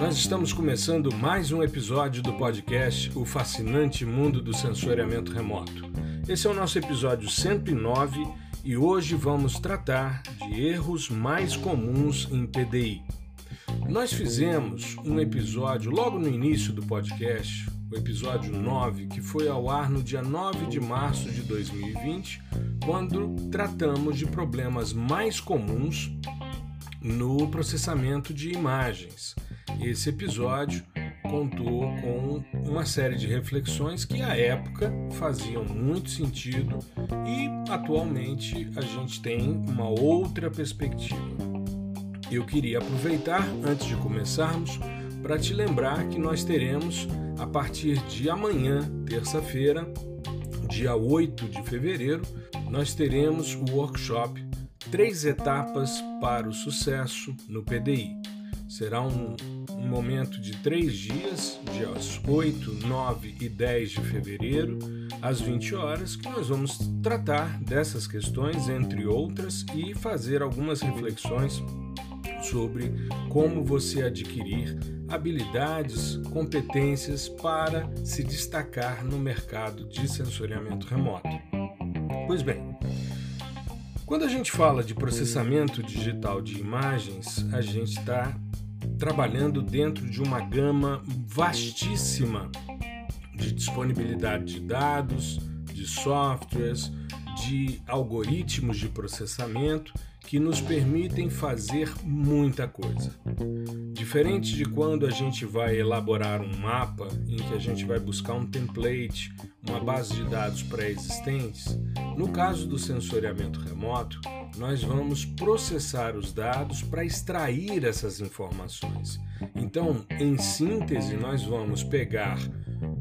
Nós estamos começando mais um episódio do podcast O Fascinante Mundo do Sensoriamento Remoto. Esse é o nosso episódio 109 e hoje vamos tratar de erros mais comuns em PDI. Nós fizemos um episódio logo no início do podcast, o episódio 9, que foi ao ar no dia 9 de março de 2020, quando tratamos de problemas mais comuns no processamento de imagens. Esse episódio contou com uma série de reflexões que à época faziam muito sentido e atualmente a gente tem uma outra perspectiva. Eu queria aproveitar, antes de começarmos, para te lembrar que nós teremos, a partir de amanhã, terça-feira, dia 8 de fevereiro, nós teremos o workshop Três Etapas para o Sucesso no PDI. Será um, um momento de três dias, dias 8, 9 e 10 de fevereiro, às 20 horas, que nós vamos tratar dessas questões, entre outras, e fazer algumas reflexões sobre como você adquirir habilidades, competências para se destacar no mercado de sensoriamento remoto. Pois bem, quando a gente fala de processamento digital de imagens, a gente está trabalhando dentro de uma gama vastíssima de disponibilidade de dados, de softwares, de algoritmos de processamento que nos permitem fazer muita coisa. Diferente de quando a gente vai elaborar um mapa em que a gente vai buscar um template, uma base de dados pré-existentes, no caso do sensoriamento remoto, nós vamos processar os dados para extrair essas informações. Então, em síntese, nós vamos pegar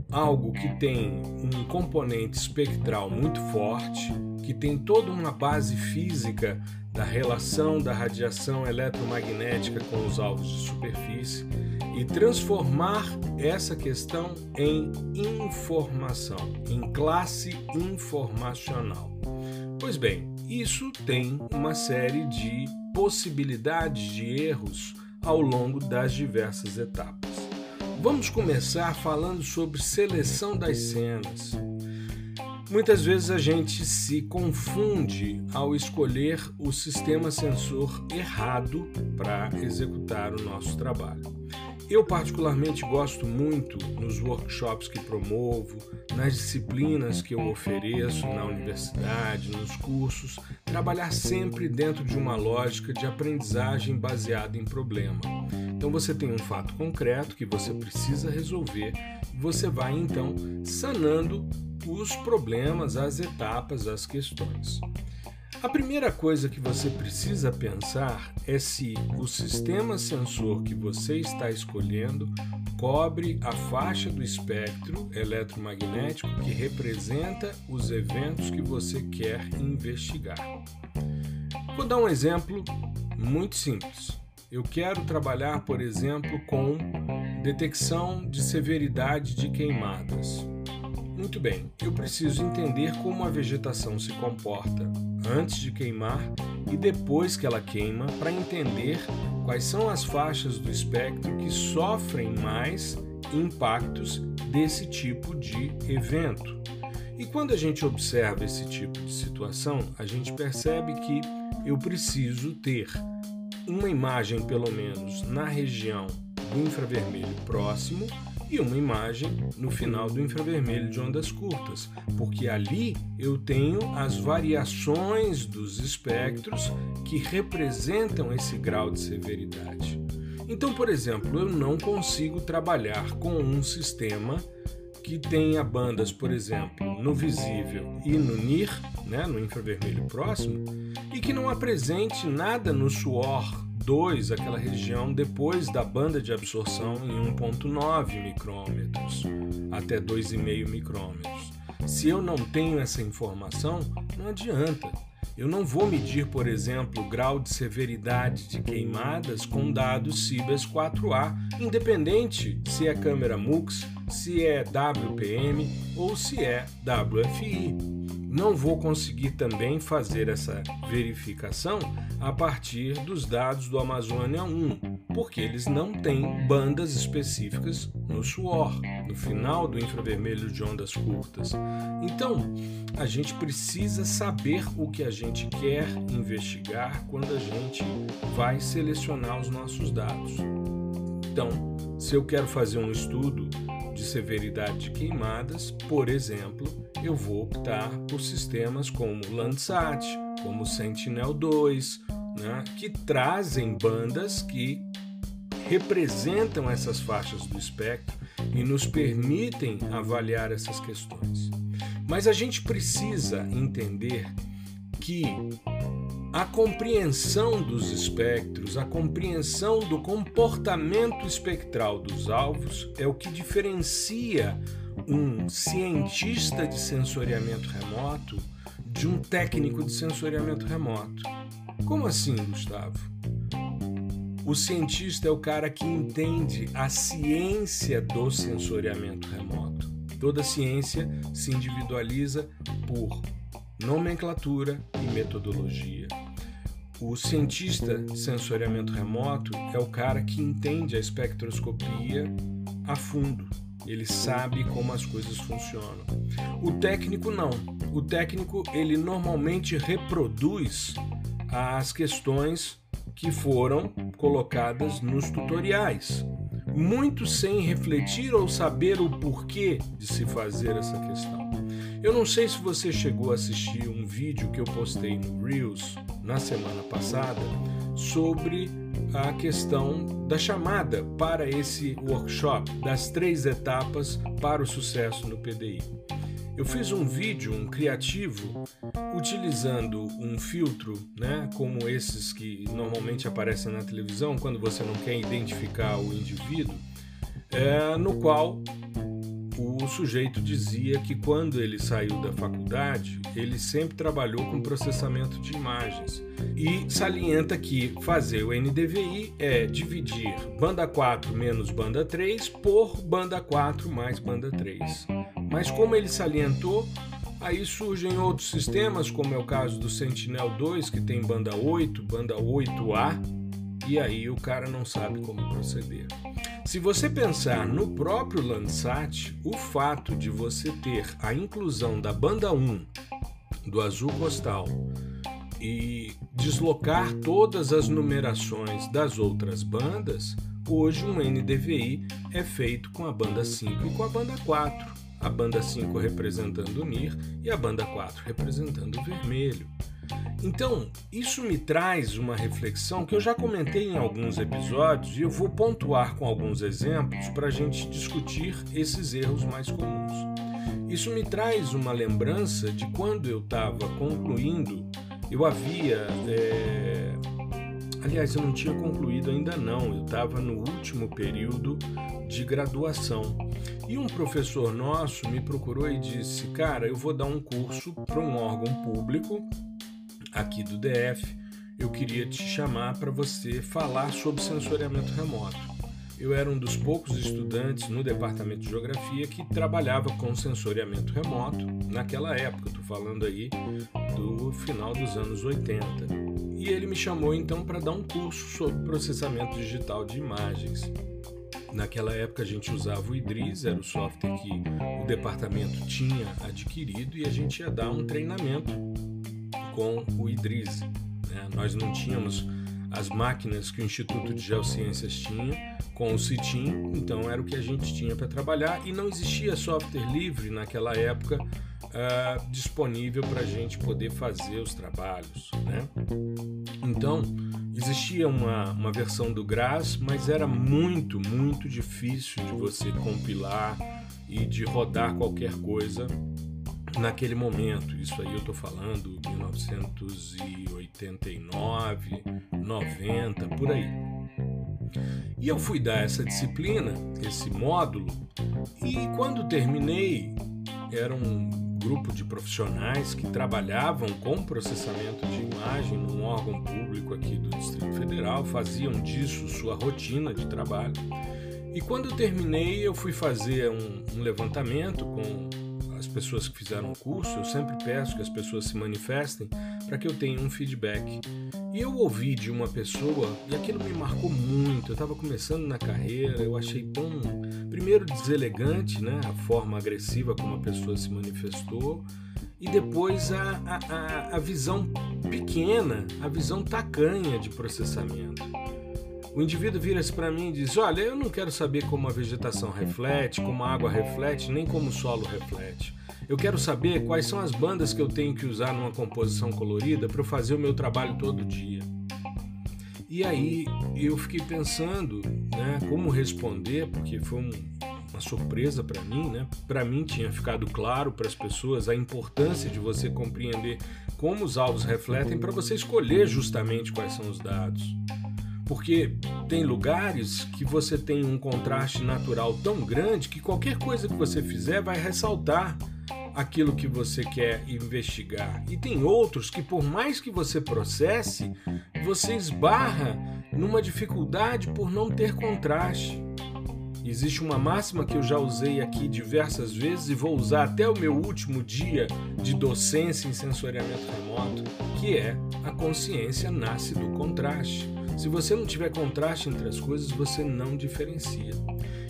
algo que tem um componente espectral muito forte, que tem toda uma base física da relação da radiação eletromagnética com os alvos de superfície e transformar essa questão em informação, em classe informacional. Pois bem, isso tem uma série de possibilidades de erros ao longo das diversas etapas. Vamos começar falando sobre seleção das cenas. Muitas vezes a gente se confunde ao escolher o sistema sensor errado para executar o nosso trabalho. Eu, particularmente, gosto muito nos workshops que promovo, nas disciplinas que eu ofereço na universidade, nos cursos, trabalhar sempre dentro de uma lógica de aprendizagem baseada em problema. Então, você tem um fato concreto que você precisa resolver, você vai então sanando os problemas, as etapas, as questões. A primeira coisa que você precisa pensar é se o sistema sensor que você está escolhendo cobre a faixa do espectro eletromagnético que representa os eventos que você quer investigar. Vou dar um exemplo muito simples. Eu quero trabalhar, por exemplo, com detecção de severidade de queimadas. Muito bem, eu preciso entender como a vegetação se comporta antes de queimar e depois que ela queima para entender quais são as faixas do espectro que sofrem mais impactos desse tipo de evento. E quando a gente observa esse tipo de situação, a gente percebe que eu preciso ter uma imagem, pelo menos na região do infravermelho próximo, e uma imagem no final do infravermelho de ondas curtas, porque ali eu tenho as variações dos espectros que representam esse grau de severidade. Então, por exemplo, eu não consigo trabalhar com um sistema que tenha bandas, por exemplo, no visível e no NIR, né, no infravermelho próximo, e que não apresente nada no suor 2, aquela região depois da banda de absorção em 1.9 micrômetros até 2,5 micrômetros. Se eu não tenho essa informação, não adianta. Eu não vou medir, por exemplo, o grau de severidade de queimadas com dados Cibers 4A, independente se é câmera MUX, se é WPM ou se é WFI não vou conseguir também fazer essa verificação a partir dos dados do Amazônia 1, porque eles não têm bandas específicas no suor, no final do infravermelho de ondas curtas. Então, a gente precisa saber o que a gente quer investigar quando a gente vai selecionar os nossos dados. Então, se eu quero fazer um estudo de severidade de queimadas, por exemplo, eu vou optar por sistemas como Landsat, como Sentinel-2, né, que trazem bandas que representam essas faixas do espectro e nos permitem avaliar essas questões. Mas a gente precisa entender que a compreensão dos espectros, a compreensão do comportamento espectral dos alvos é o que diferencia um cientista de sensoriamento remoto de um técnico de sensoriamento remoto. Como assim, Gustavo? O cientista é o cara que entende a ciência do sensoriamento remoto. Toda ciência se individualiza por nomenclatura e metodologia. O cientista de sensoriamento remoto é o cara que entende a espectroscopia a fundo. Ele sabe como as coisas funcionam. O técnico não. O técnico ele normalmente reproduz as questões que foram colocadas nos tutoriais, muito sem refletir ou saber o porquê de se fazer essa questão. Eu não sei se você chegou a assistir um vídeo que eu postei no Reels na semana passada sobre a questão da chamada para esse workshop, das três etapas para o sucesso no PDI. Eu fiz um vídeo, um criativo, utilizando um filtro, né, como esses que normalmente aparecem na televisão quando você não quer identificar o indivíduo, é, no qual o sujeito dizia que quando ele saiu da faculdade, ele sempre trabalhou com processamento de imagens. E salienta que fazer o NDVI é dividir banda 4 menos banda 3 por banda 4 mais banda 3. Mas como ele salientou, aí surgem outros sistemas, como é o caso do Sentinel-2, que tem banda 8, banda 8A, e aí o cara não sabe como proceder. Se você pensar no próprio Landsat, o fato de você ter a inclusão da banda 1 do azul costal e deslocar todas as numerações das outras bandas, hoje um NDVI é feito com a banda 5 e com a banda 4. A banda 5 representando o NIR e a banda 4 representando o vermelho. Então, isso me traz uma reflexão que eu já comentei em alguns episódios e eu vou pontuar com alguns exemplos para a gente discutir esses erros mais comuns. Isso me traz uma lembrança de quando eu estava concluindo, eu havia. É... Aliás, eu não tinha concluído ainda não, eu estava no último período de graduação. E um professor nosso me procurou e disse: Cara, eu vou dar um curso para um órgão público aqui do DF, eu queria te chamar para você falar sobre sensoriamento remoto. Eu era um dos poucos estudantes no departamento de geografia que trabalhava com sensoriamento remoto naquela época, estou falando aí do final dos anos 80. E ele me chamou então para dar um curso sobre processamento digital de imagens. Naquela época a gente usava o Idris, era o software que o departamento tinha adquirido e a gente ia dar um treinamento com o Idris. Né? Nós não tínhamos as máquinas que o Instituto de Geociências tinha com o CITIM, então era o que a gente tinha para trabalhar e não existia software livre naquela época uh, disponível para a gente poder fazer os trabalhos. Né? Então existia uma, uma versão do GRAS, mas era muito, muito difícil de você compilar e de rodar qualquer coisa naquele momento. Isso aí eu estou falando 1989, 90, por aí. E eu fui dar essa disciplina, esse módulo, e quando terminei, era um grupo de profissionais que trabalhavam com processamento de imagem num órgão público aqui do Distrito Federal, faziam disso sua rotina de trabalho. E quando terminei, eu fui fazer um, um levantamento com as pessoas que fizeram o curso, eu sempre peço que as pessoas se manifestem para que eu tenha um feedback. E eu ouvi de uma pessoa e aquilo me marcou muito. Eu estava começando na carreira, eu achei tão, primeiro, deselegante, né, a forma agressiva como a pessoa se manifestou, e depois a, a, a visão pequena, a visão tacanha de processamento. O indivíduo vira-se para mim e diz: Olha, eu não quero saber como a vegetação reflete, como a água reflete, nem como o solo reflete. Eu quero saber quais são as bandas que eu tenho que usar numa composição colorida para fazer o meu trabalho todo dia. E aí eu fiquei pensando, né, como responder, porque foi um, uma surpresa para mim, né? Para mim tinha ficado claro para as pessoas a importância de você compreender como os alvos refletem para você escolher justamente quais são os dados. Porque tem lugares que você tem um contraste natural tão grande que qualquer coisa que você fizer vai ressaltar aquilo que você quer investigar. E tem outros que, por mais que você processe, você esbarra numa dificuldade por não ter contraste. Existe uma máxima que eu já usei aqui diversas vezes e vou usar até o meu último dia de docência em sensoriamento remoto, que é a consciência nasce do contraste. Se você não tiver contraste entre as coisas, você não diferencia.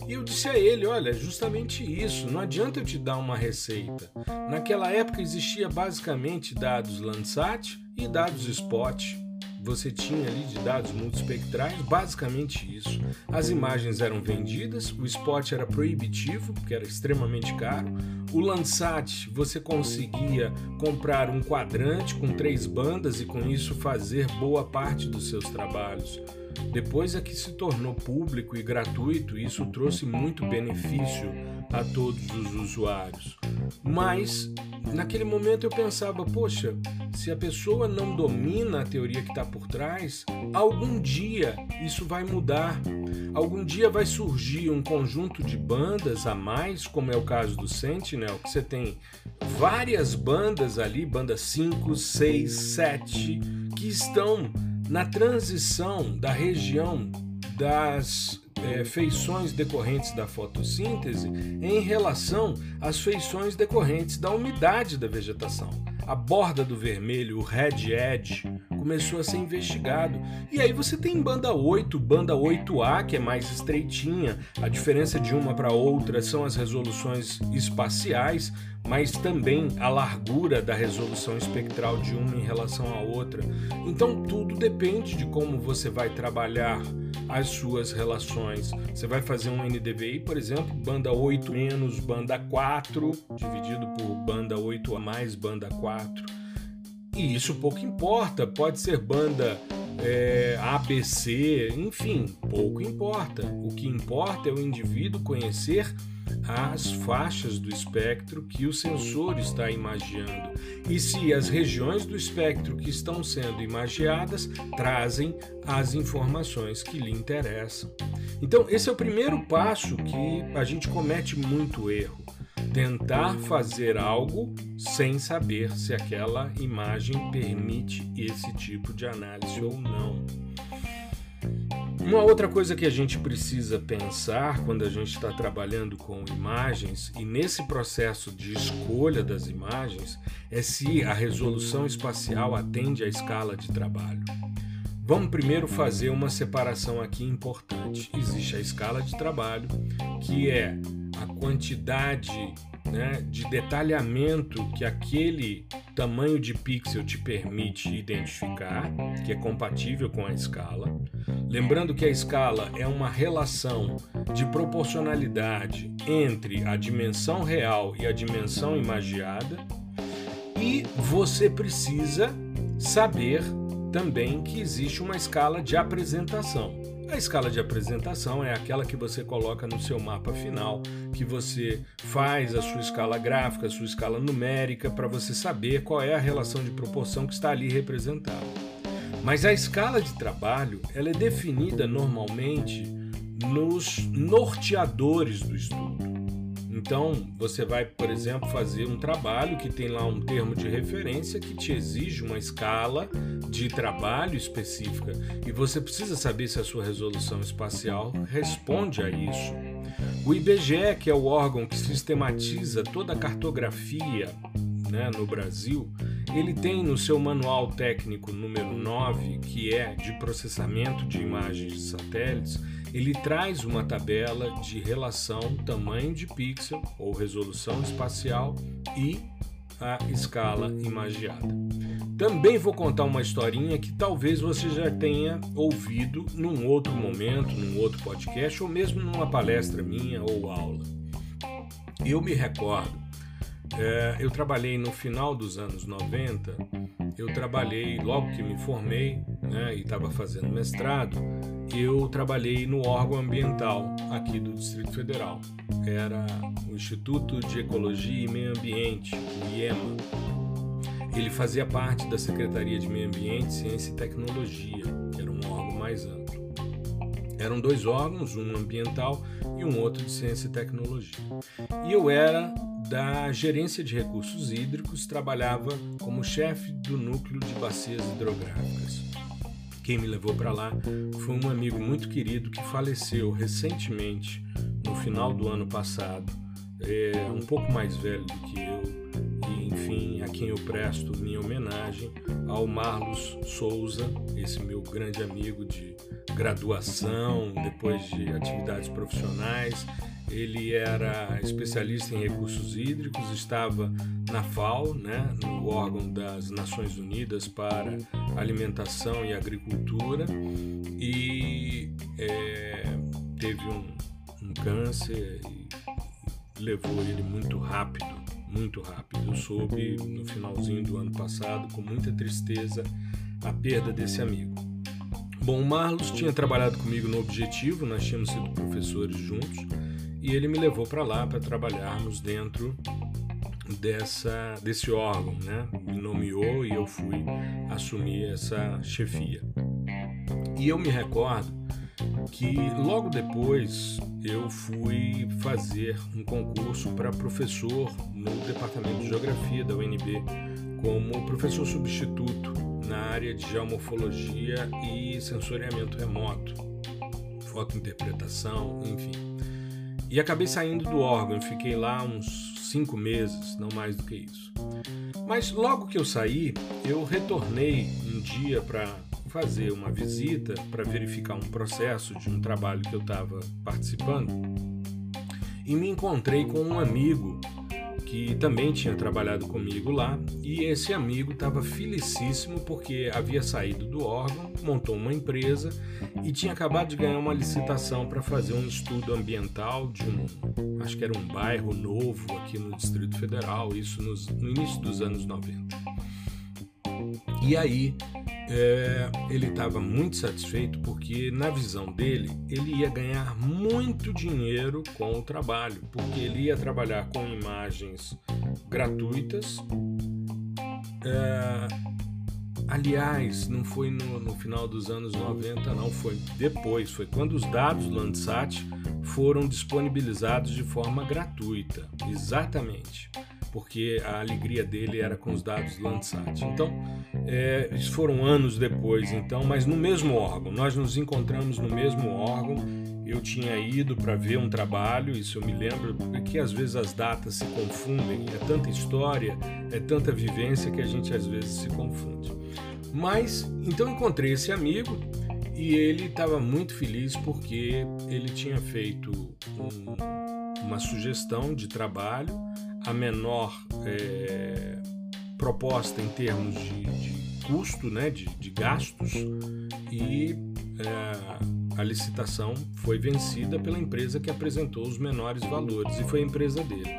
E eu disse a ele: olha, justamente isso, não adianta eu te dar uma receita. Naquela época existia basicamente dados Landsat e dados Spot você tinha ali de dados multispectrais, basicamente isso. As imagens eram vendidas, o spot era proibitivo, porque era extremamente caro. O Landsat, você conseguia comprar um quadrante com três bandas e com isso fazer boa parte dos seus trabalhos. Depois é que se tornou público e gratuito, e isso trouxe muito benefício a todos os usuários. Mas naquele momento eu pensava, poxa, se a pessoa não domina a teoria que está por trás, algum dia isso vai mudar. Algum dia vai surgir um conjunto de bandas a mais, como é o caso do Sentinel, que você tem várias bandas ali, bandas 5, 6, 7, que estão na transição da região das é, feições decorrentes da fotossíntese em relação às feições decorrentes da umidade da vegetação. A borda do vermelho, o red edge, começou a ser investigado. E aí você tem banda 8, banda 8A, que é mais estreitinha. A diferença de uma para outra são as resoluções espaciais, mas também a largura da resolução espectral de uma em relação à outra. Então tudo depende de como você vai trabalhar as suas relações. Você vai fazer um NDVI, por exemplo, banda 8 menos banda 4, dividido por banda 8 a mais banda 4. E isso pouco importa, pode ser banda é, ABC, enfim, pouco importa. O que importa é o indivíduo conhecer as faixas do espectro que o sensor está imagiando e se as regiões do espectro que estão sendo imagiadas trazem as informações que lhe interessam. Então, esse é o primeiro passo que a gente comete muito erro. Tentar fazer algo sem saber se aquela imagem permite esse tipo de análise ou não. Uma outra coisa que a gente precisa pensar quando a gente está trabalhando com imagens e nesse processo de escolha das imagens é se a resolução espacial atende à escala de trabalho. Vamos primeiro fazer uma separação aqui importante. Existe a escala de trabalho, que é a quantidade né, de detalhamento que aquele tamanho de pixel te permite identificar, que é compatível com a escala. Lembrando que a escala é uma relação de proporcionalidade entre a dimensão real e a dimensão imagiada, e você precisa saber também que existe uma escala de apresentação. A escala de apresentação é aquela que você coloca no seu mapa final, que você faz a sua escala gráfica, a sua escala numérica, para você saber qual é a relação de proporção que está ali representada. Mas a escala de trabalho ela é definida normalmente nos norteadores do estudo. Então, você vai, por exemplo, fazer um trabalho que tem lá um termo de referência que te exige uma escala de trabalho específica e você precisa saber se a sua resolução espacial responde a isso. O IBGE, que é o órgão que sistematiza toda a cartografia né, no Brasil, ele tem no seu manual técnico número 9, que é de processamento de imagens de satélites, ele traz uma tabela de relação tamanho de pixel ou resolução espacial e a escala imagiada. Também vou contar uma historinha que talvez você já tenha ouvido num outro momento, num outro podcast ou mesmo numa palestra minha ou aula. Eu me recordo é, eu trabalhei no final dos anos 90, eu trabalhei, logo que me formei né, e estava fazendo mestrado, eu trabalhei no órgão ambiental aqui do Distrito Federal. Era o Instituto de Ecologia e Meio Ambiente, o IEMA. Ele fazia parte da Secretaria de Meio Ambiente, Ciência e Tecnologia, que era um órgão mais amplo. Eram dois órgãos, um ambiental e um outro de ciência e tecnologia. E eu era da gerência de recursos hídricos, trabalhava como chefe do núcleo de bacias hidrográficas. Quem me levou para lá foi um amigo muito querido que faleceu recentemente, no final do ano passado, é, um pouco mais velho do que eu, enfim, a quem eu presto minha homenagem, ao Marlos Souza, esse meu grande amigo de graduação, depois de atividades profissionais. Ele era especialista em recursos hídricos, estava na FAO, né, no órgão das Nações Unidas para Alimentação e Agricultura, e é, teve um, um câncer e levou ele muito rápido, muito rápido. Eu soube no finalzinho do ano passado, com muita tristeza, a perda desse amigo. Bom, o Marlos tinha trabalhado comigo no Objetivo, nós tínhamos sido professores juntos e ele me levou para lá para trabalharmos dentro dessa desse órgão, né? Me nomeou e eu fui assumir essa chefia. E eu me recordo que logo depois eu fui fazer um concurso para professor no departamento de geografia da UNB como professor substituto na área de geomorfologia e sensoriamento remoto, fotointerpretação, enfim. E acabei saindo do órgão, fiquei lá uns cinco meses, não mais do que isso. Mas logo que eu saí, eu retornei um dia para fazer uma visita para verificar um processo de um trabalho que eu estava participando e me encontrei com um amigo que também tinha trabalhado comigo lá, e esse amigo estava felicíssimo porque havia saído do órgão, montou uma empresa e tinha acabado de ganhar uma licitação para fazer um estudo ambiental de um, acho que era um bairro novo aqui no Distrito Federal, isso nos, no início dos anos 90. E aí é, ele estava muito satisfeito porque, na visão dele, ele ia ganhar muito dinheiro com o trabalho, porque ele ia trabalhar com imagens gratuitas. É, aliás, não foi no, no, final dos anos 90, não, foi depois, foi quando os dados do Landsat foram disponibilizados de forma gratuita. Exatamente porque a alegria dele era com os dados Landsat. Então, é, foram anos depois, então, mas no mesmo órgão. Nós nos encontramos no mesmo órgão. Eu tinha ido para ver um trabalho, isso eu me lembro, porque às vezes as datas se confundem. É tanta história, é tanta vivência que a gente às vezes se confunde. Mas, então encontrei esse amigo e ele estava muito feliz porque ele tinha feito um, uma sugestão de trabalho a menor é, proposta em termos de, de custo, né, de, de gastos, e é, a licitação foi vencida pela empresa que apresentou os menores valores, e foi a empresa dele.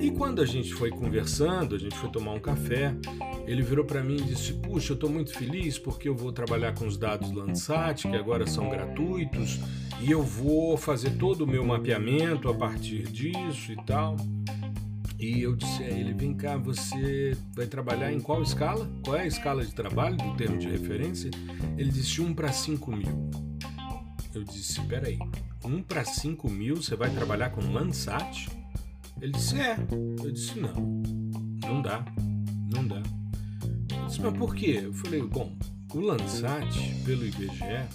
E quando a gente foi conversando, a gente foi tomar um café, ele virou para mim e disse: Puxa, eu estou muito feliz porque eu vou trabalhar com os dados Landsat, que agora são gratuitos, e eu vou fazer todo o meu mapeamento a partir disso e tal. E eu disse a ele: vem cá, você vai trabalhar em qual escala? Qual é a escala de trabalho do termo de referência? Ele disse: 1 para 5 mil. Eu disse: peraí, 1 para 5 mil você vai trabalhar com Landsat? Ele disse: é. Eu disse: não, não dá, não dá. Ele disse: mas por quê? Eu falei: bom, o Landsat, pelo IBGE,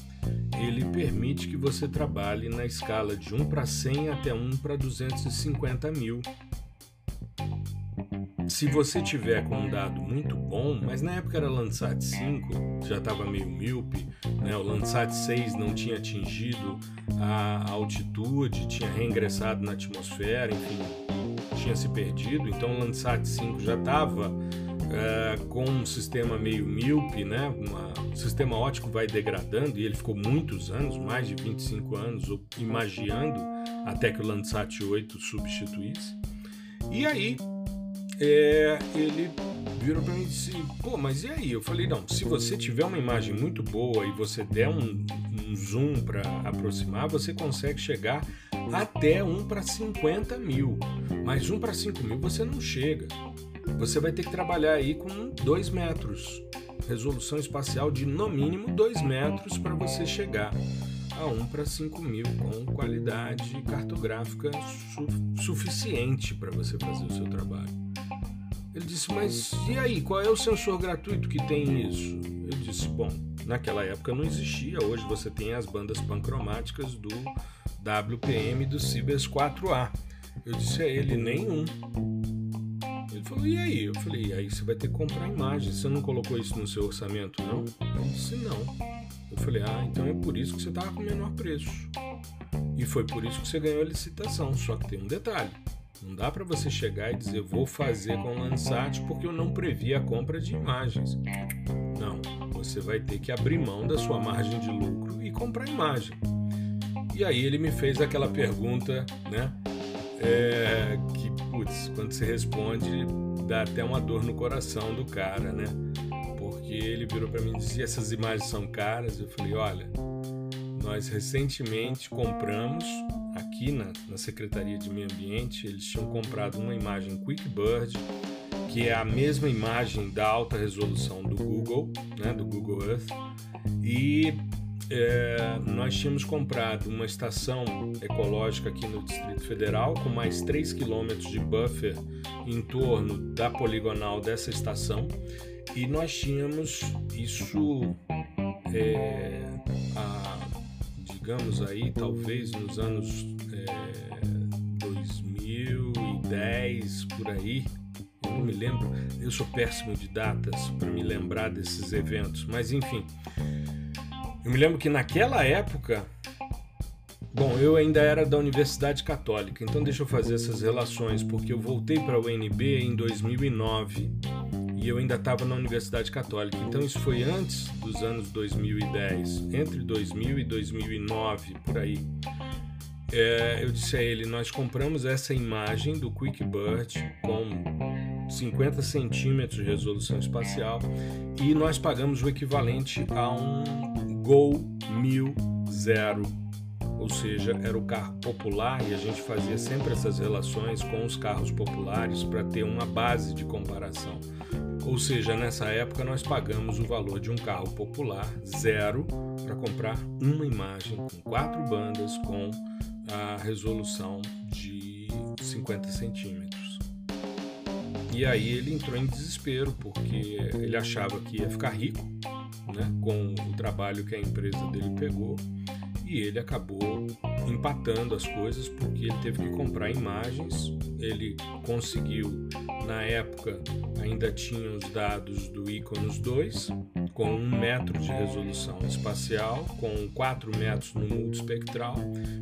ele permite que você trabalhe na escala de 1 para 100 até 1 para 250 mil. Se você tiver com um dado muito bom, mas na época era Landsat 5, já estava meio míope, né? o Landsat 6 não tinha atingido a altitude, tinha reingressado na atmosfera, enfim, tinha se perdido, então o Landsat 5 já estava é, com um sistema meio míope, né? Uma, o sistema óptico vai degradando e ele ficou muitos anos, mais de 25 anos, imaginando até que o Landsat 8 substituísse. E aí é, ele virou para mim e disse: pô, mas e aí? Eu falei: não, se você tiver uma imagem muito boa e você der um, um zoom para aproximar, você consegue chegar até 1 para 50 mil. Mas 1 para 5 mil você não chega. Você vai ter que trabalhar aí com 2 metros. Resolução espacial de no mínimo 2 metros para você chegar a 1 para 5 mil com qualidade cartográfica su suficiente para você fazer o seu trabalho. Disse, mas e aí, qual é o sensor gratuito que tem isso? Eu disse, bom, naquela época não existia, hoje você tem as bandas pancromáticas do WPM do Cibers 4A. Eu disse a ele, nenhum. Ele falou, e aí? Eu falei, e aí você vai ter que comprar imagem. Você não colocou isso no seu orçamento, não? Ele disse, não. Eu falei, ah, então é por isso que você estava com menor preço. E foi por isso que você ganhou a licitação. Só que tem um detalhe. Não dá para você chegar e dizer vou fazer com o Landsat porque eu não previ a compra de imagens. Não, você vai ter que abrir mão da sua margem de lucro e comprar imagem. E aí ele me fez aquela pergunta, né? É, que, putz, quando você responde, dá até uma dor no coração do cara, né? Porque ele virou para mim e disse: essas imagens são caras? Eu falei: olha, nós recentemente compramos aqui na, na Secretaria de Meio Ambiente, eles tinham comprado uma imagem QuickBird, que é a mesma imagem da alta resolução do Google, né, do Google Earth, e é, nós tínhamos comprado uma estação ecológica aqui no Distrito Federal, com mais 3 quilômetros de buffer em torno da poligonal dessa estação, e nós tínhamos isso é, digamos aí, talvez nos anos é, 2010 por aí. Eu não me lembro, eu sou péssimo de datas para me lembrar desses eventos, mas enfim. Eu me lembro que naquela época, bom, eu ainda era da Universidade Católica, então deixa eu fazer essas relações, porque eu voltei para a UNB em 2009 e eu ainda estava na Universidade Católica. Então isso foi antes dos anos 2010, entre 2000 e 2009, por aí. É, eu disse a ele: nós compramos essa imagem do QuickBird com 50 centímetros de resolução espacial e nós pagamos o equivalente a um Gol 1000 Zero, ou seja, era o carro popular e a gente fazia sempre essas relações com os carros populares para ter uma base de comparação. Ou seja, nessa época nós pagamos o valor de um carro popular zero para comprar uma imagem com quatro bandas com a resolução de 50 centímetros. E aí ele entrou em desespero porque ele achava que ia ficar rico né, com o trabalho que a empresa dele pegou e ele acabou empatando as coisas porque ele teve que comprar imagens. Ele conseguiu, na época, ainda tinha os dados do Iconos 2, com 1 metro de resolução espacial, com 4 metros no multispectral,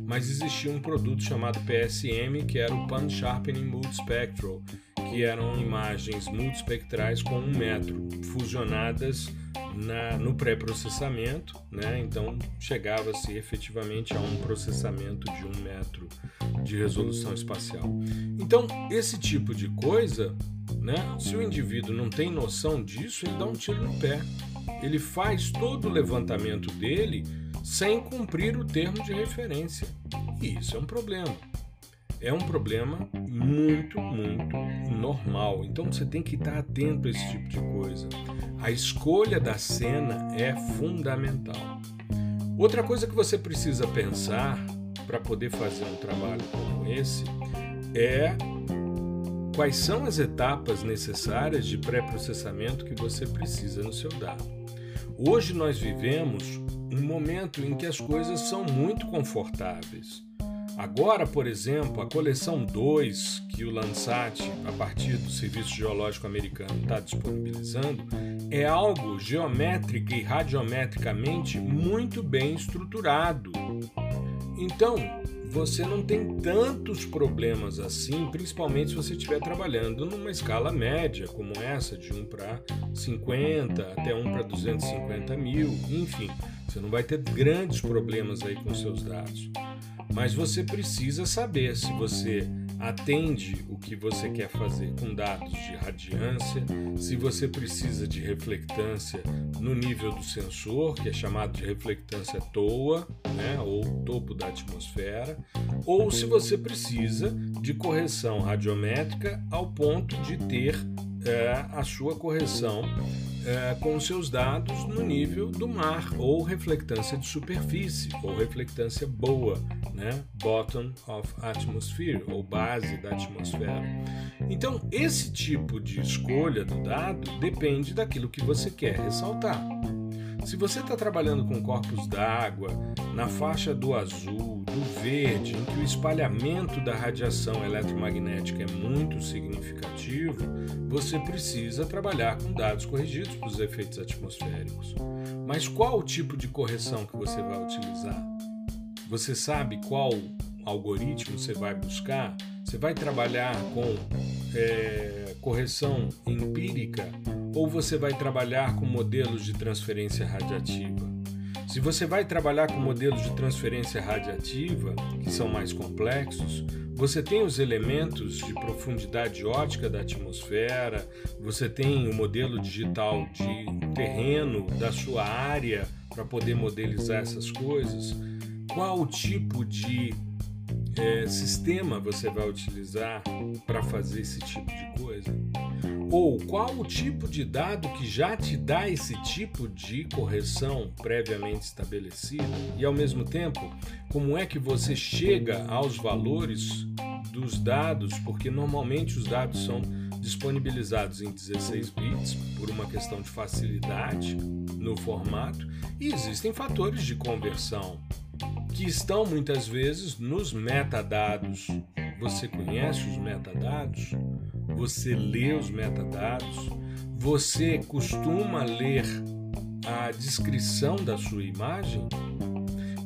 mas existia um produto chamado PSM, que era o Pan Sharpening Multispectral, que eram imagens multispectrais com 1 metro, fusionadas na, no pré-processamento, né? então chegava-se efetivamente a um processamento de um metro de resolução espacial. Então, esse tipo de coisa, né? se o indivíduo não tem noção disso, ele dá um tiro no pé. Ele faz todo o levantamento dele sem cumprir o termo de referência. E isso é um problema é um problema muito, muito normal. Então você tem que estar atento a esse tipo de coisa. A escolha da cena é fundamental. Outra coisa que você precisa pensar para poder fazer um trabalho como esse é quais são as etapas necessárias de pré-processamento que você precisa no seu dado. Hoje nós vivemos um momento em que as coisas são muito confortáveis Agora, por exemplo, a coleção 2 que o Landsat, a partir do Serviço Geológico Americano, está disponibilizando, é algo geométrica e radiometricamente muito bem estruturado. Então, você não tem tantos problemas assim, principalmente se você estiver trabalhando numa escala média, como essa, de 1 para 50 até 1 para 250 mil, enfim, você não vai ter grandes problemas aí com seus dados. Mas você precisa saber se você atende o que você quer fazer com dados de radiância, se você precisa de reflectância no nível do sensor, que é chamado de reflectância TOA, né, ou topo da atmosfera, ou se você precisa de correção radiométrica ao ponto de ter é, a sua correção é, com seus dados no nível do mar, ou reflectância de superfície, ou reflectância boa, né? bottom of atmosphere, ou base da atmosfera. Então, esse tipo de escolha do dado depende daquilo que você quer ressaltar. Se você está trabalhando com corpos d'água na faixa do azul, do verde, em que o espalhamento da radiação eletromagnética é muito significativo, você precisa trabalhar com dados corrigidos para os efeitos atmosféricos. Mas qual o tipo de correção que você vai utilizar? Você sabe qual algoritmo você vai buscar? Você vai trabalhar com é, correção empírica ou você vai trabalhar com modelos de transferência radiativa? Se você vai trabalhar com modelos de transferência radiativa, que são mais complexos, você tem os elementos de profundidade ótica da atmosfera, você tem o modelo digital de terreno da sua área para poder modelizar essas coisas. Qual o tipo de é, sistema você vai utilizar para fazer esse tipo de coisa? Ou qual o tipo de dado que já te dá esse tipo de correção previamente estabelecida? E ao mesmo tempo, como é que você chega aos valores dos dados? Porque normalmente os dados são disponibilizados em 16 bits por uma questão de facilidade no formato e existem fatores de conversão que estão muitas vezes nos metadados. Você conhece os metadados? Você lê os metadados? Você costuma ler a descrição da sua imagem?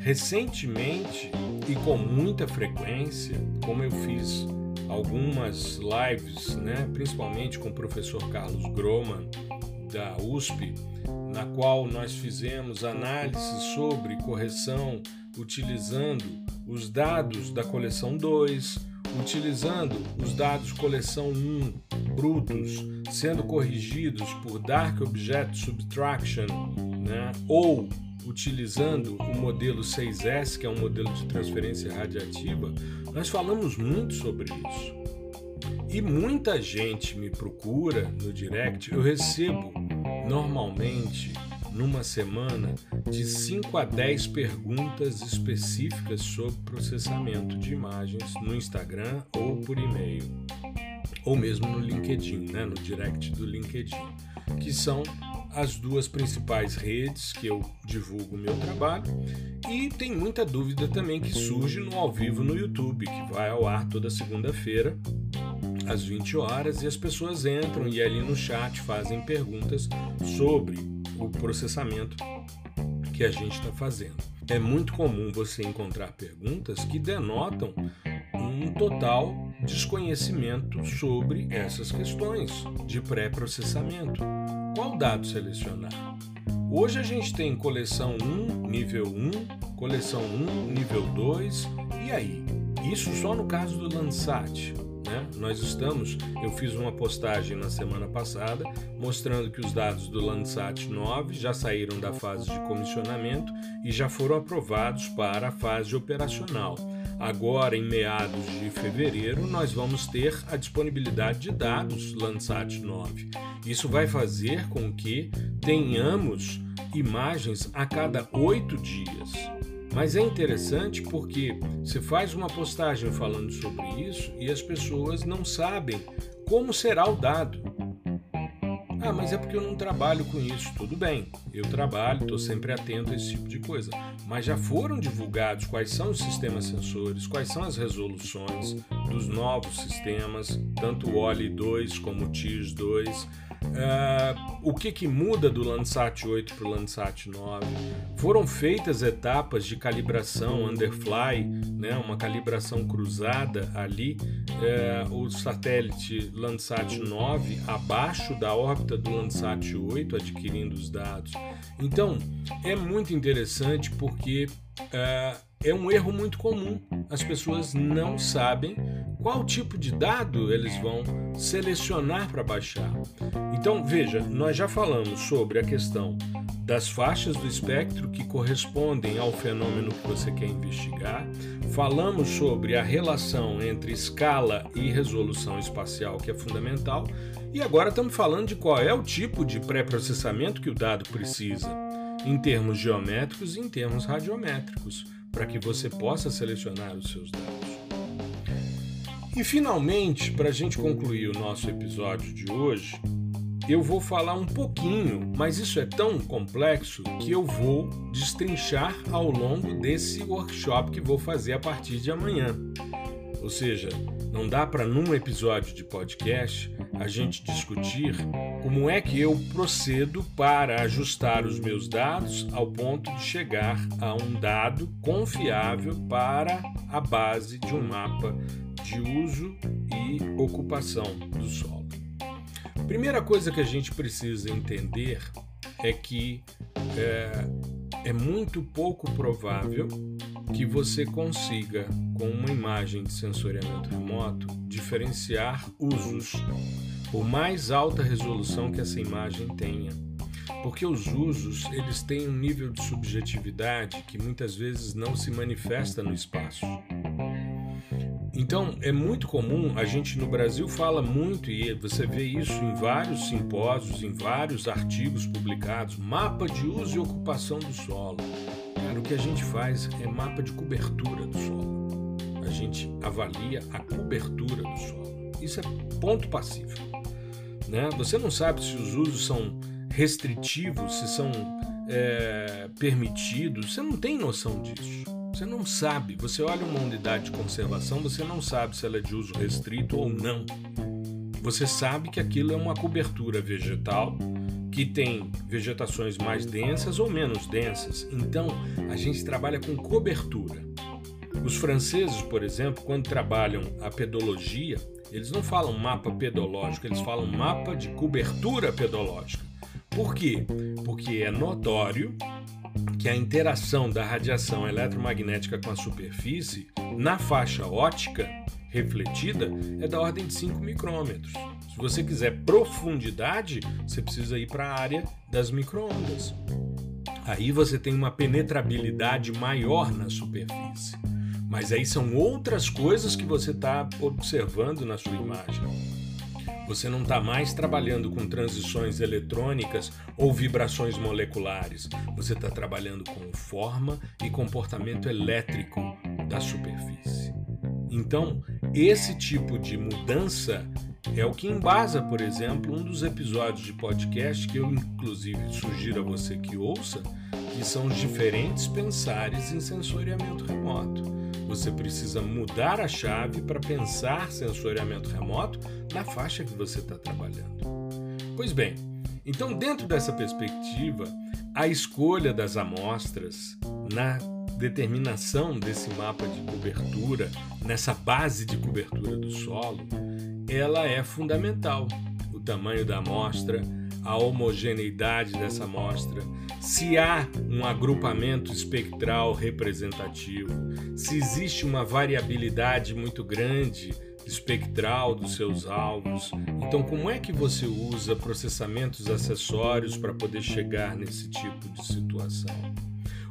Recentemente e com muita frequência, como eu fiz algumas lives, né, principalmente com o professor Carlos Groman da USP, na qual nós fizemos análise sobre correção utilizando os dados da coleção 2, utilizando os dados coleção 1 brutos, sendo corrigidos por Dark Object Subtraction, né? ou utilizando o modelo 6S, que é um modelo de transferência radiativa, nós falamos muito sobre isso. E muita gente me procura no direct, eu recebo normalmente numa semana de 5 a 10 perguntas específicas sobre processamento de imagens no Instagram ou por e-mail, ou mesmo no LinkedIn, né, no direct do LinkedIn, que são as duas principais redes que eu divulgo o meu trabalho. E tem muita dúvida também que surge no ao vivo no YouTube, que vai ao ar toda segunda-feira às 20 horas e as pessoas entram e ali no chat fazem perguntas sobre o processamento que a gente está fazendo. É muito comum você encontrar perguntas que denotam um total desconhecimento sobre essas questões de pré-processamento. Qual dado selecionar? Hoje a gente tem coleção 1, nível 1, coleção 1, nível 2, e aí? Isso só no caso do Landsat. Né? Nós estamos, eu fiz uma postagem na semana passada mostrando que os dados do Landsat 9 já saíram da fase de comissionamento e já foram aprovados para a fase operacional. Agora, em meados de fevereiro, nós vamos ter a disponibilidade de dados Landsat 9. Isso vai fazer com que tenhamos imagens a cada oito dias. Mas é interessante porque você faz uma postagem falando sobre isso e as pessoas não sabem como será o dado. Ah, mas é porque eu não trabalho com isso. Tudo bem, eu trabalho, estou sempre atento a esse tipo de coisa. Mas já foram divulgados quais são os sistemas sensores, quais são as resoluções dos novos sistemas, tanto o OLI 2 como o TIRS 2 Uh, o que, que muda do Landsat 8 para o Landsat 9? Foram feitas etapas de calibração underfly, né, uma calibração cruzada ali. Uh, o satélite Landsat 9 abaixo da órbita do Landsat 8, adquirindo os dados. Então é muito interessante porque uh, é um erro muito comum. As pessoas não sabem qual tipo de dado eles vão selecionar para baixar. Então, veja, nós já falamos sobre a questão das faixas do espectro que correspondem ao fenômeno que você quer investigar. Falamos sobre a relação entre escala e resolução espacial, que é fundamental. E agora estamos falando de qual é o tipo de pré-processamento que o dado precisa, em termos geométricos e em termos radiométricos para que você possa selecionar os seus dados. E finalmente, para a gente concluir o nosso episódio de hoje, eu vou falar um pouquinho, mas isso é tão complexo que eu vou destrinchar ao longo desse workshop que vou fazer a partir de amanhã. Ou seja, não dá para num episódio de podcast a gente discutir como é que eu procedo para ajustar os meus dados ao ponto de chegar a um dado confiável para a base de um mapa de uso e ocupação do solo. Primeira coisa que a gente precisa entender é que é, é muito pouco provável que você consiga, com uma imagem de sensoriamento remoto, diferenciar usos, por mais alta resolução que essa imagem tenha. Porque os usos, eles têm um nível de subjetividade que muitas vezes não se manifesta no espaço. Então, é muito comum, a gente no Brasil fala muito, e você vê isso em vários simpósios, em vários artigos publicados, mapa de uso e ocupação do solo. O que a gente faz é mapa de cobertura do solo. A gente avalia a cobertura do solo. Isso é ponto passivo. Né? Você não sabe se os usos são restritivos, se são é, permitidos, você não tem noção disso. Você não sabe. Você olha uma unidade de conservação, você não sabe se ela é de uso restrito ou não. Você sabe que aquilo é uma cobertura vegetal que tem vegetações mais densas ou menos densas. Então, a gente trabalha com cobertura. Os franceses, por exemplo, quando trabalham a pedologia, eles não falam mapa pedológico, eles falam mapa de cobertura pedológica. Por quê? Porque é notório que a interação da radiação eletromagnética com a superfície na faixa ótica refletida é da ordem de 5 micrômetros. Se você quiser profundidade, você precisa ir para a área das microondas. Aí você tem uma penetrabilidade maior na superfície. Mas aí são outras coisas que você está observando na sua imagem. Você não está mais trabalhando com transições eletrônicas ou vibrações moleculares. Você está trabalhando com forma e comportamento elétrico da superfície. Então, esse tipo de mudança é o que embasa, por exemplo, um dos episódios de podcast que eu, inclusive, sugiro a você que ouça, que são os diferentes pensares em sensoriamento remoto. Você precisa mudar a chave para pensar sensoriamento remoto na faixa que você está trabalhando. Pois bem, então, dentro dessa perspectiva, a escolha das amostras na determinação desse mapa de cobertura, nessa base de cobertura do solo, ela é fundamental. O tamanho da amostra, a homogeneidade dessa amostra, se há um agrupamento espectral representativo, se existe uma variabilidade muito grande espectral dos seus alvos. Então, como é que você usa processamentos acessórios para poder chegar nesse tipo de situação?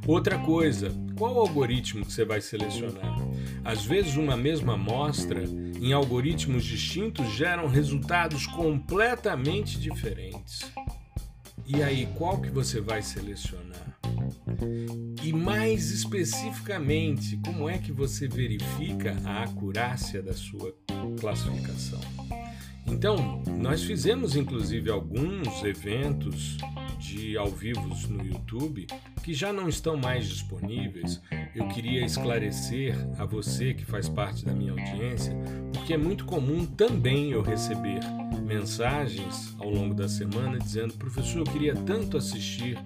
Outra coisa, qual algoritmo que você vai selecionar? Às vezes, uma mesma amostra em algoritmos distintos geram resultados completamente diferentes. E aí, qual que você vai selecionar? E mais especificamente, como é que você verifica a acurácia da sua classificação? Então, nós fizemos inclusive alguns eventos de ao vivo no YouTube que já não estão mais disponíveis. Eu queria esclarecer a você que faz parte da minha audiência, porque é muito comum também eu receber mensagens ao longo da semana dizendo: professor, eu queria tanto assistir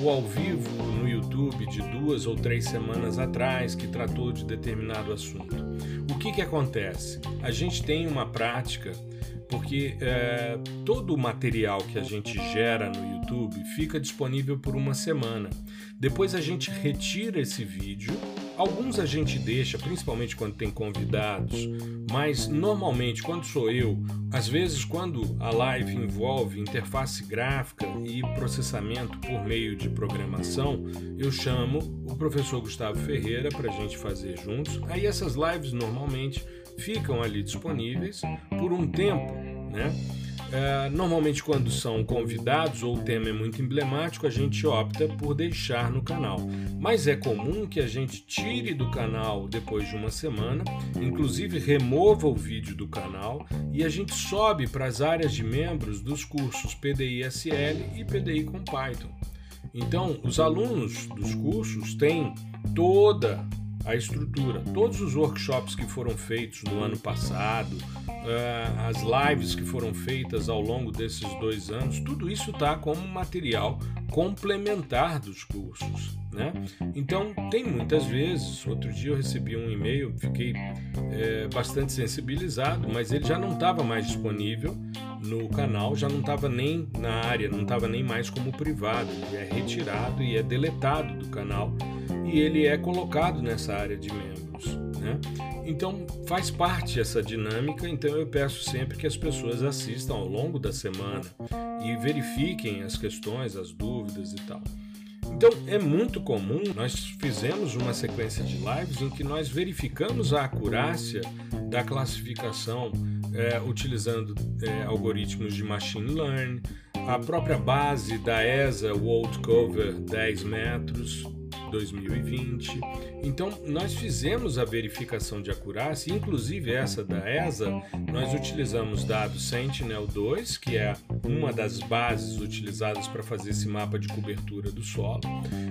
o ao vivo no YouTube de duas ou três semanas atrás que tratou de determinado assunto. O que, que acontece? A gente tem uma prática porque é, todo o material que a gente gera no YouTube fica disponível por uma semana. Depois a gente retira esse vídeo. Alguns a gente deixa, principalmente quando tem convidados, mas normalmente quando sou eu, às vezes quando a live envolve interface gráfica e processamento por meio de programação, eu chamo o professor Gustavo Ferreira para a gente fazer juntos. Aí essas lives normalmente ficam ali disponíveis por um tempo, né? É, normalmente, quando são convidados ou o tema é muito emblemático, a gente opta por deixar no canal. Mas é comum que a gente tire do canal depois de uma semana, inclusive remova o vídeo do canal e a gente sobe para as áreas de membros dos cursos PDI SL e PDI com Python. Então, os alunos dos cursos têm toda a estrutura. Todos os workshops que foram feitos no ano passado, uh, as lives que foram feitas ao longo desses dois anos, tudo isso está como material complementar dos cursos. Né? Então, tem muitas vezes. Outro dia eu recebi um e-mail, fiquei é, bastante sensibilizado, mas ele já não estava mais disponível no canal, já não estava nem na área, não estava nem mais como privado. Ele é retirado e é deletado do canal e ele é colocado nessa área de membros. Né? Então faz parte essa dinâmica, então eu peço sempre que as pessoas assistam ao longo da semana e verifiquem as questões, as dúvidas e tal. Então é muito comum, nós fizemos uma sequência de lives em que nós verificamos a acurácia da classificação é, utilizando é, algoritmos de machine learning, a própria base da ESA World Cover 10 metros, 2020. Então, nós fizemos a verificação de acurácia, inclusive essa da ESA, nós utilizamos dados Sentinel-2, que é uma das bases utilizadas para fazer esse mapa de cobertura do solo,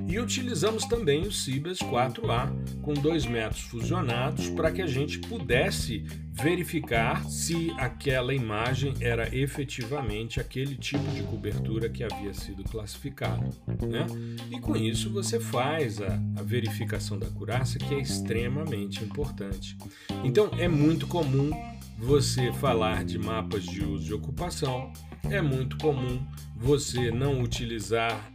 e utilizamos também o Cibers 4A, com dois métodos fusionados, para que a gente pudesse verificar se aquela imagem era efetivamente aquele tipo de cobertura que havia sido classificado. Né? E com isso você faz a, a verificação da acurácia, que é extremamente importante. Então é muito comum você falar de mapas de uso de ocupação, é muito comum você não utilizar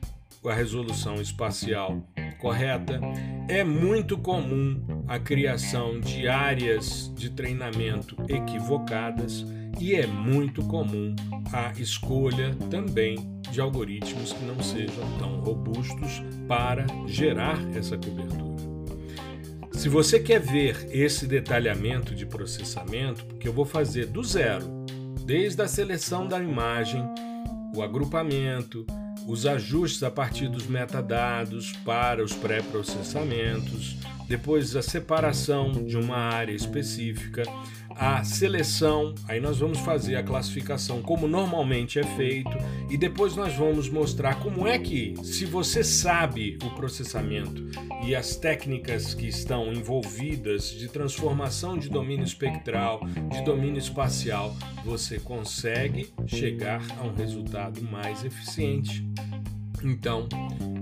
a resolução espacial correta, é muito comum a criação de áreas de treinamento equivocadas e é muito comum a escolha também de algoritmos que não sejam tão robustos para gerar essa cobertura. Se você quer ver esse detalhamento de processamento, porque eu vou fazer do zero, desde a seleção da imagem, o agrupamento, os ajustes a partir dos metadados para os pré-processamentos, depois a separação de uma área específica, a seleção, aí nós vamos fazer a classificação como normalmente é feito e depois nós vamos mostrar como é que, se você sabe o processamento e as técnicas que estão envolvidas de transformação de domínio espectral, de domínio espacial, você consegue chegar a um resultado mais eficiente. Então,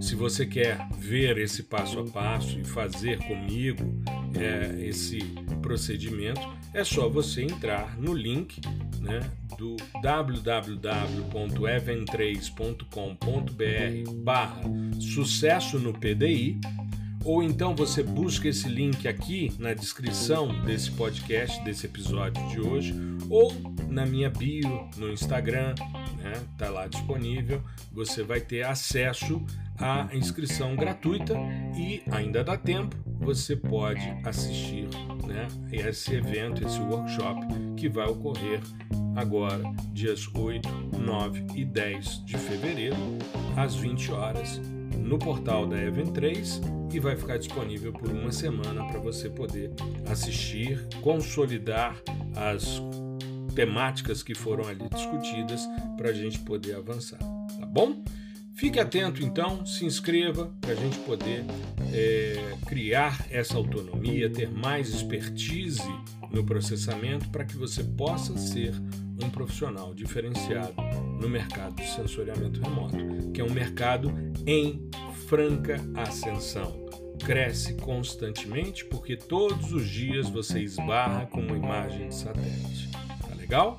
se você quer ver esse passo a passo e fazer comigo é, esse procedimento, é só você entrar no link né, do www.even3.com.br barra sucesso no PDI ou então você busca esse link aqui na descrição desse podcast, desse episódio de hoje, ou na minha bio no Instagram, né? Tá lá disponível. Você vai ter acesso à inscrição gratuita e ainda dá tempo. Você pode assistir, né? Esse evento, esse workshop que vai ocorrer agora, dias 8, 9 e 10 de fevereiro, às 20 horas, no portal da Event 3 e vai ficar disponível por uma semana para você poder assistir, consolidar as temáticas que foram ali discutidas para a gente poder avançar, tá bom? Fique atento então, se inscreva para a gente poder é, criar essa autonomia, ter mais expertise no processamento para que você possa ser um profissional diferenciado no mercado de sensoriamento remoto, que é um mercado em franca ascensão. Cresce constantemente porque todos os dias você esbarra com uma imagem de satélite. Tá legal?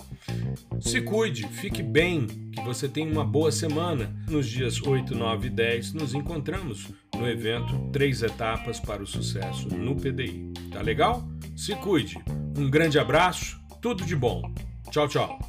Se cuide, fique bem, que você tenha uma boa semana. Nos dias 8, 9 e 10 nos encontramos no evento Três Etapas para o Sucesso no PDI. Tá legal? Se cuide. Um grande abraço, tudo de bom. Tchau, tchau.